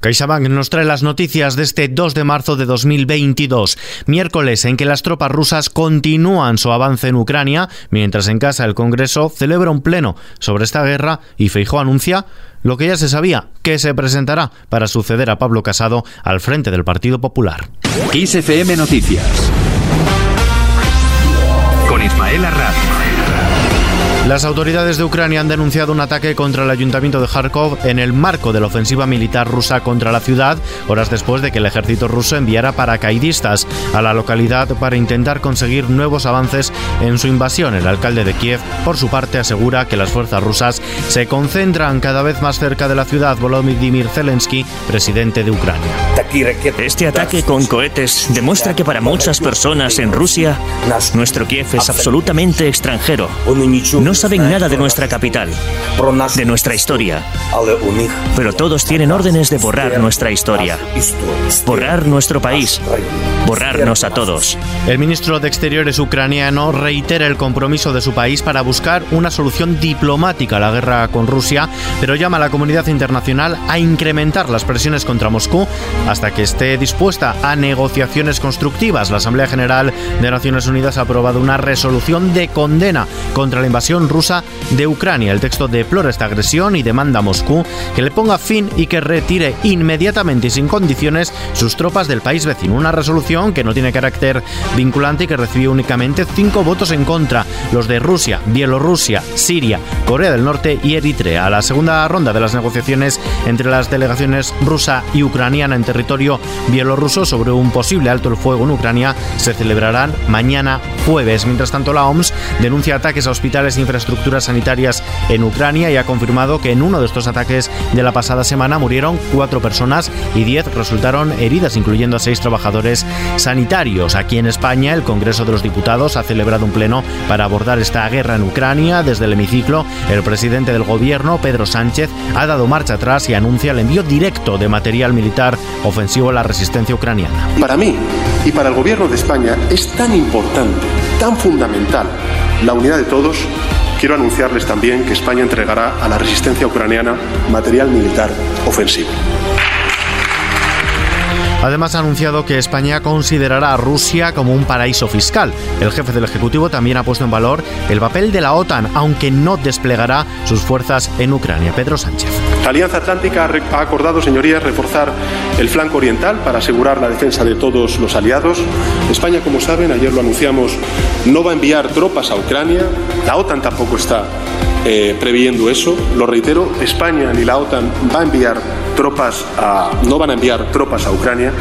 CaixaBank nos trae las noticias de este 2 de marzo de 2022, miércoles en que las tropas rusas continúan su avance en Ucrania, mientras en casa el Congreso celebra un pleno sobre esta guerra y Feijó anuncia lo que ya se sabía, que se presentará para suceder a Pablo Casado al frente del Partido Popular. XFM Noticias con Ismael las autoridades de Ucrania han denunciado un ataque contra el ayuntamiento de Kharkov en el marco de la ofensiva militar rusa contra la ciudad, horas después de que el ejército ruso enviara paracaidistas a la localidad para intentar conseguir nuevos avances en su invasión. El alcalde de Kiev, por su parte, asegura que las fuerzas rusas se concentran cada vez más cerca de la ciudad. Volodymyr Zelensky, presidente de Ucrania. Este ataque con cohetes demuestra que para muchas personas en Rusia, nuestro Kiev es absolutamente extranjero. Saben nada de nuestra capital, de nuestra historia. Pero todos tienen órdenes de borrar nuestra historia, borrar nuestro país, borrarnos a todos. El ministro de Exteriores ucraniano reitera el compromiso de su país para buscar una solución diplomática a la guerra con Rusia, pero llama a la comunidad internacional a incrementar las presiones contra Moscú hasta que esté dispuesta a negociaciones constructivas. La Asamblea General de Naciones Unidas ha aprobado una resolución de condena contra la invasión rusa de Ucrania. El texto deplora esta agresión y demanda a Moscú que le ponga fin y que retire inmediatamente y sin condiciones sus tropas del país vecino. Una resolución que no tiene carácter vinculante y que recibió únicamente cinco votos en contra, los de Rusia, Bielorrusia, Siria, Corea del Norte y Eritrea. La segunda ronda de las negociaciones entre las delegaciones rusa y ucraniana en territorio bielorruso sobre un posible alto el fuego en Ucrania se celebrarán mañana jueves. Mientras tanto, la OMS denuncia ataques a hospitales y infraestructuras sanitarias en Ucrania y ha confirmado que en uno de estos ataques de la pasada semana murieron cuatro personas y diez resultaron heridas, incluyendo a seis trabajadores sanitarios. Aquí en España, el Congreso de los Diputados ha celebrado un pleno para abordar esta guerra en Ucrania. Desde el hemiciclo, el presidente del gobierno, Pedro Sánchez, ha dado marcha atrás y anuncia el envío directo de material militar ofensivo a la resistencia ucraniana. Para mí y para el gobierno de España es tan importante, tan fundamental la unidad de todos quiero anunciarles también que España entregará a la resistencia ucraniana material militar ofensivo. Además ha anunciado que España considerará a Rusia como un paraíso fiscal. El jefe del Ejecutivo también ha puesto en valor el papel de la OTAN, aunque no desplegará sus fuerzas en Ucrania. Pedro Sánchez. La Alianza Atlántica ha acordado, señorías, reforzar el flanco oriental para asegurar la defensa de todos los aliados. España, como saben, ayer lo anunciamos, no va a enviar tropas a Ucrania. La OTAN tampoco está eh, previendo eso. Lo reitero, España ni la OTAN va a enviar tropas a, no van a enviar tropas a Ucrania.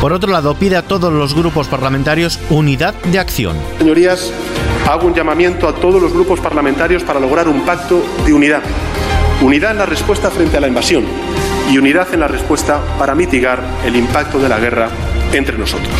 Por otro lado, pide a todos los grupos parlamentarios unidad de acción. Señorías, hago un llamamiento a todos los grupos parlamentarios para lograr un pacto de unidad. Unidad en la respuesta frente a la invasión y unidad en la respuesta para mitigar el impacto de la guerra entre nosotros.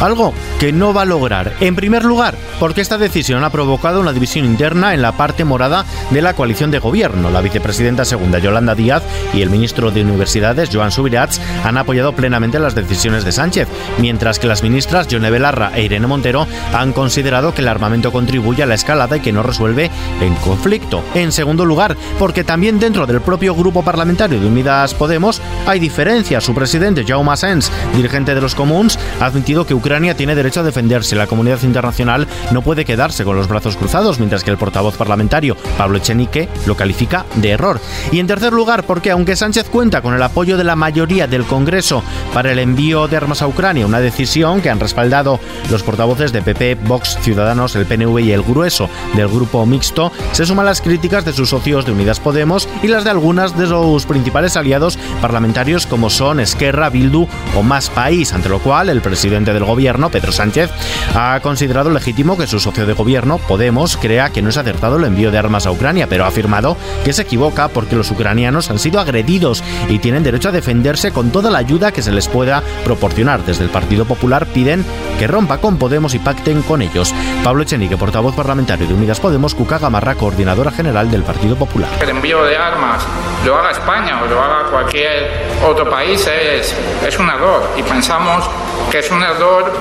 Algo que no va a lograr. En primer lugar, porque esta decisión ha provocado una división interna en la parte morada de la coalición de gobierno. La vicepresidenta segunda, Yolanda Díaz, y el ministro de Universidades, Joan Subirats, han apoyado plenamente las decisiones de Sánchez, mientras que las ministras Yone Belarra e Irene Montero han considerado que el armamento contribuye a la escalada y que no resuelve el conflicto. En segundo lugar, porque también dentro del propio grupo parlamentario de Unidas Podemos hay diferencias. Su presidente, Jaume Asens, dirigente de los comunes, ha admitido que Ucrania tiene derecho a defenderse. La comunidad internacional no puede quedarse con los brazos cruzados, mientras que el portavoz parlamentario, Pablo Echenique, lo califica de error. Y en tercer lugar, porque aunque Sánchez cuenta con el apoyo de la mayoría del Congreso para el envío de armas a Ucrania, una decisión que han respaldado los portavoces de PP, Vox, Ciudadanos, el PNV y el grueso del grupo mixto, se suman las críticas de sus socios de Unidas Podemos y las de algunas de sus principales aliados parlamentarios como son Esquerra, Bildu o Más País, ante lo cual el presidente del gobierno, Pedro Sánchez, ha considerado legítimo que su socio de gobierno, Podemos, crea que no es acertado el envío de armas a Ucrania, pero ha afirmado que se equivoca porque los ucranianos han sido agredidos y tienen derecho a defenderse con toda la ayuda que se les pueda proporcionar. Desde el Partido Popular piden que rompa con Podemos y pacten con ellos. Pablo Echenique, portavoz parlamentario de Unidas Podemos, Cuca Gamarra, coordinadora general del Partido Popular. El envío de armas lo haga España o lo haga cualquier otro país es, es un error y pensamos que es un error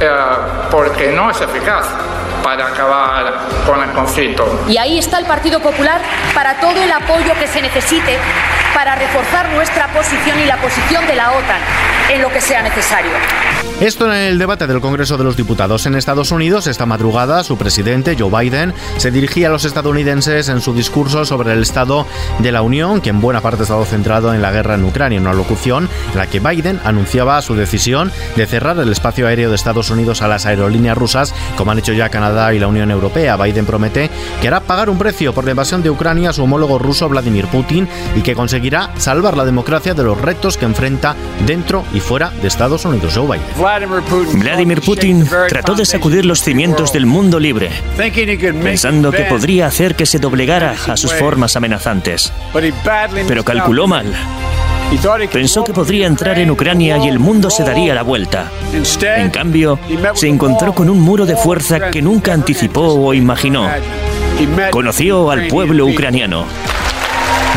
eh, porque no es eficaz. para acabar con el conflicto. Y ahí está el Partido Popular para todo el apoyo que se necesite para reforzar nuestra posición y la posición de la OTAN en lo que sea necesario. Esto en el debate del Congreso de los Diputados en Estados Unidos. Esta madrugada, su presidente, Joe Biden, se dirigía a los estadounidenses en su discurso sobre el estado de la Unión, que en buena parte ha estado centrado en la guerra en Ucrania, una locución en la que Biden anunciaba su decisión de cerrar el espacio aéreo de Estados Unidos a las aerolíneas rusas, como han hecho ya Canadá y la Unión Europea. Biden promete que hará pagar un precio por la invasión de Ucrania a su homólogo ruso Vladimir Putin y que conseguirá salvar la democracia de los retos que enfrenta dentro y fuera de Estados Unidos. Joe Biden. Vladimir Putin trató de sacudir los cimientos del mundo libre, pensando que podría hacer que se doblegara a sus formas amenazantes. Pero calculó mal. Pensó que podría entrar en Ucrania y el mundo se daría la vuelta. En cambio, se encontró con un muro de fuerza que nunca anticipó o imaginó. Conoció al pueblo ucraniano.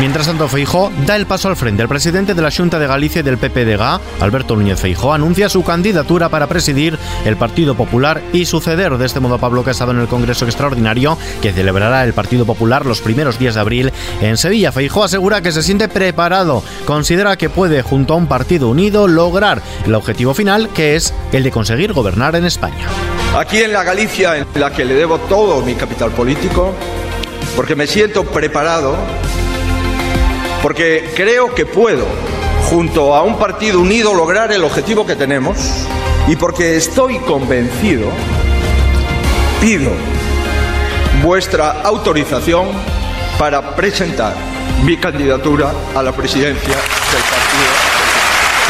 Mientras tanto, Feijó da el paso al frente. El presidente de la Junta de Galicia del PPDG, Alberto Núñez Feijó, anuncia su candidatura para presidir el Partido Popular y suceder de este modo a Pablo Casado en el Congreso Extraordinario que celebrará el Partido Popular los primeros días de abril en Sevilla. Feijó asegura que se siente preparado, considera que puede, junto a un partido unido, lograr el objetivo final, que es el de conseguir gobernar en España. Aquí en la Galicia, en la que le debo todo mi capital político, porque me siento preparado porque creo que puedo, junto a un partido unido, lograr el objetivo que tenemos y porque estoy convencido, pido vuestra autorización para presentar mi candidatura a la presidencia del partido.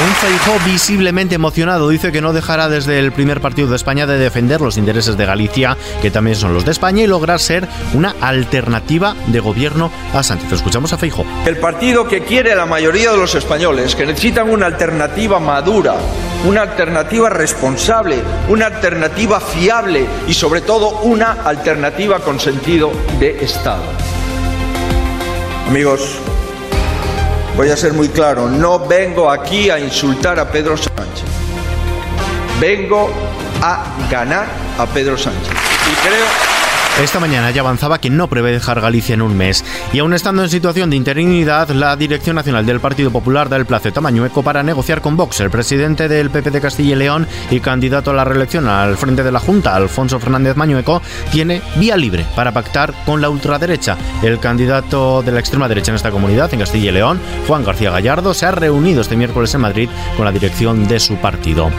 Un Feijó visiblemente emocionado dice que no dejará desde el primer partido de España de defender los intereses de Galicia, que también son los de España, y lograr ser una alternativa de gobierno a Sánchez. Escuchamos a Feijó. El partido que quiere la mayoría de los españoles, que necesitan una alternativa madura, una alternativa responsable, una alternativa fiable y sobre todo una alternativa con sentido de Estado. Amigos, Voy a ser muy claro, no vengo aquí a insultar a Pedro Sánchez. Vengo a ganar a Pedro Sánchez. Y creo esta mañana ya avanzaba que no prevé dejar Galicia en un mes y aún estando en situación de interinidad, la Dirección Nacional del Partido Popular da el plazo a Mañueco para negociar con Vox. El presidente del PP de Castilla y León y candidato a la reelección al frente de la Junta, Alfonso Fernández Mañueco, tiene vía libre para pactar con la ultraderecha. El candidato de la extrema derecha en esta comunidad, en Castilla y León, Juan García Gallardo, se ha reunido este miércoles en Madrid con la dirección de su partido.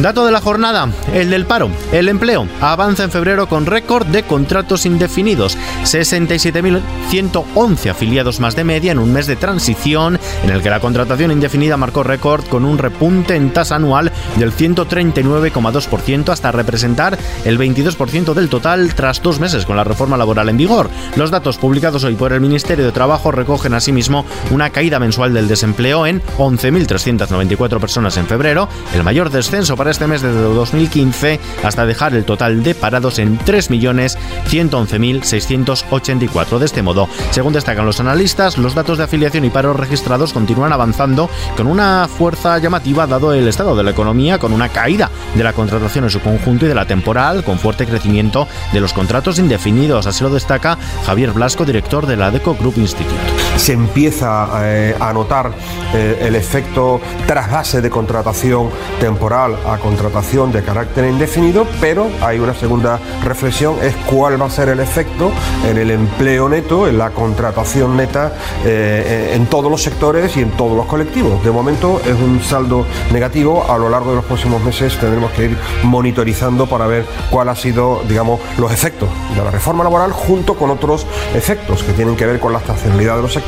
Dato de la jornada, el del paro. El empleo avanza en febrero con récord de contratos contratos indefinidos, 67.111 afiliados más de media en un mes de transición en el que la contratación indefinida marcó récord con un repunte en tasa anual del 139,2% hasta representar el 22% del total tras dos meses con la reforma laboral en vigor. Los datos publicados hoy por el Ministerio de Trabajo recogen asimismo una caída mensual del desempleo en 11.394 personas en febrero, el mayor descenso para este mes desde 2015 hasta dejar el total de parados en 3 millones 111.684. De este modo, según destacan los analistas, los datos de afiliación y paro registrados continúan avanzando con una fuerza llamativa dado el estado de la economía, con una caída de la contratación en su conjunto y de la temporal, con fuerte crecimiento de los contratos indefinidos. Así lo destaca Javier Blasco, director de la Deco Group Institute. Se empieza eh, a notar eh, el efecto trasvase de contratación temporal a contratación de carácter indefinido, pero hay una segunda reflexión, es cuál va a ser el efecto en el empleo neto, en la contratación neta eh, en todos los sectores y en todos los colectivos. De momento es un saldo negativo. A lo largo de los próximos meses tendremos que ir monitorizando para ver cuál ha sido, digamos, los efectos de la reforma laboral junto con otros efectos que tienen que ver con la estacionalidad de los sectores.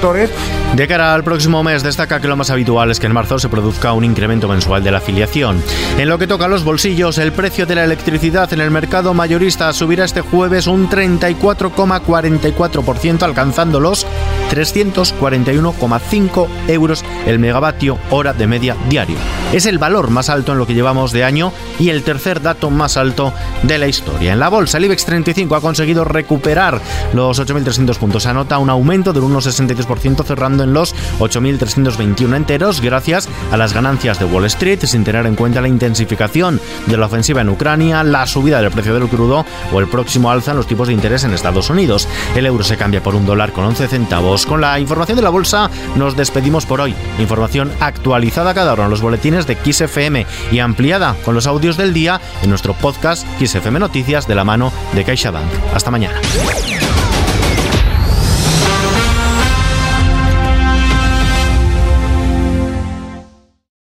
De cara al próximo mes, destaca que lo más habitual es que en marzo se produzca un incremento mensual de la afiliación. En lo que toca a los bolsillos, el precio de la electricidad en el mercado mayorista subirá este jueves un 34,44%, alcanzando los 341,5 euros el megavatio hora de media diario. Es el valor más alto en lo que llevamos de año y el tercer dato más alto de la historia. En la bolsa, el IBEX 35 ha conseguido recuperar los 8.300 puntos. Anota un aumento del 1,62% cerrando en los 8.321 enteros gracias a las ganancias de Wall Street sin tener en cuenta la intensificación de la ofensiva en Ucrania, la subida del precio del crudo o el próximo alza en los tipos de interés en Estados Unidos. El euro se cambia por un dólar con 11 centavos. Con la información de la bolsa nos despedimos por hoy. Información actualizada cada hora en los boletines de XFM y ampliada con los audios del día en nuestro podcast XFM Noticias de la mano de CaixaBank. Hasta mañana.